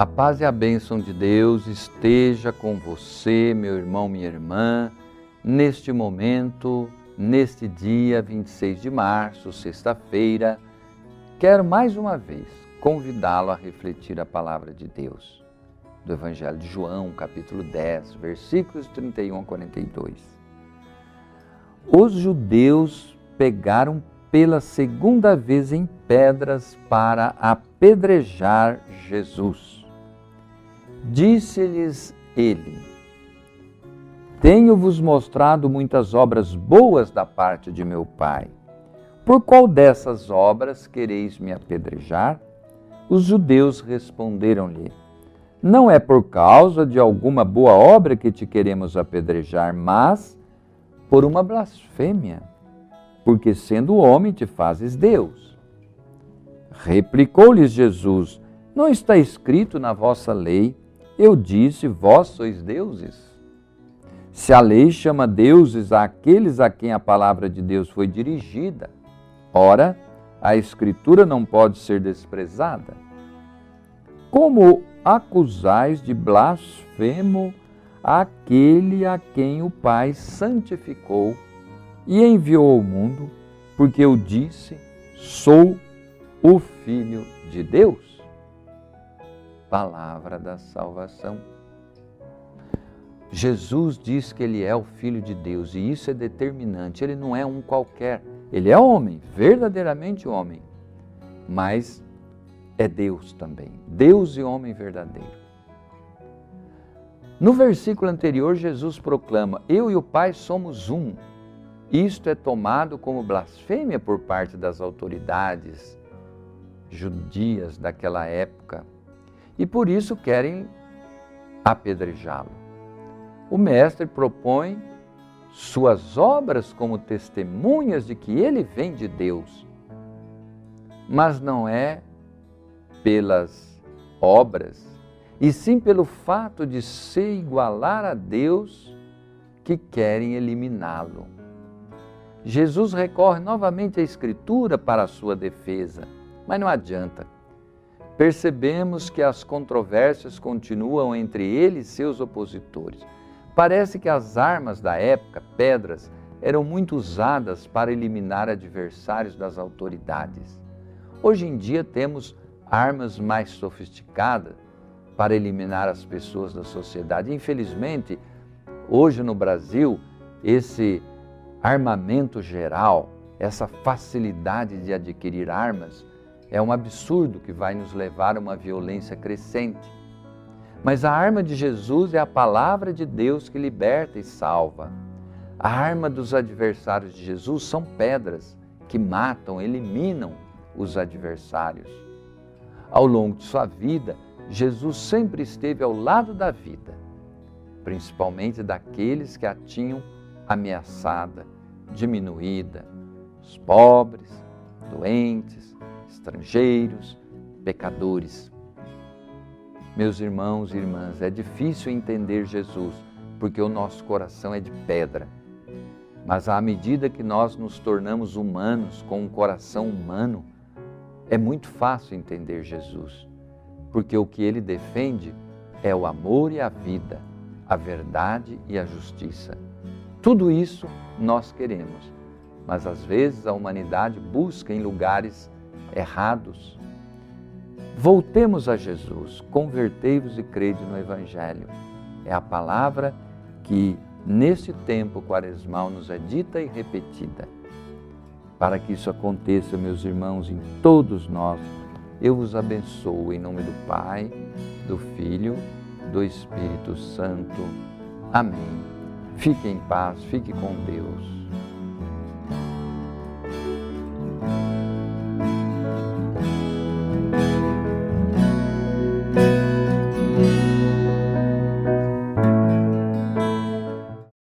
A paz e a bênção de Deus esteja com você, meu irmão, minha irmã, neste momento, neste dia 26 de março, sexta-feira. Quero mais uma vez convidá-lo a refletir a palavra de Deus, do Evangelho de João, capítulo 10, versículos 31 a 42. Os judeus pegaram pela segunda vez em pedras para apedrejar Jesus. Disse-lhes ele: Tenho-vos mostrado muitas obras boas da parte de meu Pai. Por qual dessas obras quereis me apedrejar? Os judeus responderam-lhe: Não é por causa de alguma boa obra que te queremos apedrejar, mas por uma blasfêmia, porque sendo homem te fazes Deus. Replicou-lhes Jesus: Não está escrito na vossa lei eu disse: Vós sois deuses. Se a lei chama deuses àqueles a quem a palavra de Deus foi dirigida, ora, a Escritura não pode ser desprezada. Como acusais de blasfemo aquele a quem o Pai santificou e enviou ao mundo, porque eu disse: sou o Filho de Deus? Palavra da salvação. Jesus diz que ele é o Filho de Deus e isso é determinante. Ele não é um qualquer, ele é homem, verdadeiramente homem, mas é Deus também, Deus e homem verdadeiro. No versículo anterior, Jesus proclama: Eu e o Pai somos um. Isto é tomado como blasfêmia por parte das autoridades judias daquela época e por isso querem apedrejá-lo. O Mestre propõe suas obras como testemunhas de que ele vem de Deus, mas não é pelas obras, e sim pelo fato de se igualar a Deus que querem eliminá-lo. Jesus recorre novamente à Escritura para a sua defesa, mas não adianta percebemos que as controvérsias continuam entre ele e seus opositores. Parece que as armas da época, pedras, eram muito usadas para eliminar adversários das autoridades. Hoje em dia temos armas mais sofisticadas para eliminar as pessoas da sociedade. Infelizmente, hoje no Brasil, esse armamento geral, essa facilidade de adquirir armas, é um absurdo que vai nos levar a uma violência crescente. Mas a arma de Jesus é a palavra de Deus que liberta e salva. A arma dos adversários de Jesus são pedras que matam, eliminam os adversários. Ao longo de sua vida, Jesus sempre esteve ao lado da vida, principalmente daqueles que a tinham ameaçada, diminuída, os pobres, doentes, estrangeiros, pecadores. Meus irmãos e irmãs, é difícil entender Jesus porque o nosso coração é de pedra. Mas à medida que nós nos tornamos humanos, com um coração humano, é muito fácil entender Jesus, porque o que ele defende é o amor e a vida, a verdade e a justiça. Tudo isso nós queremos, mas às vezes a humanidade busca em lugares errados. Voltemos a Jesus, convertei-vos e crede no Evangelho. É a palavra que nesse tempo quaresmal nos é dita e repetida. Para que isso aconteça, meus irmãos, em todos nós, eu vos abençoo em nome do Pai, do Filho, do Espírito Santo. Amém. Fique em paz, fique com Deus.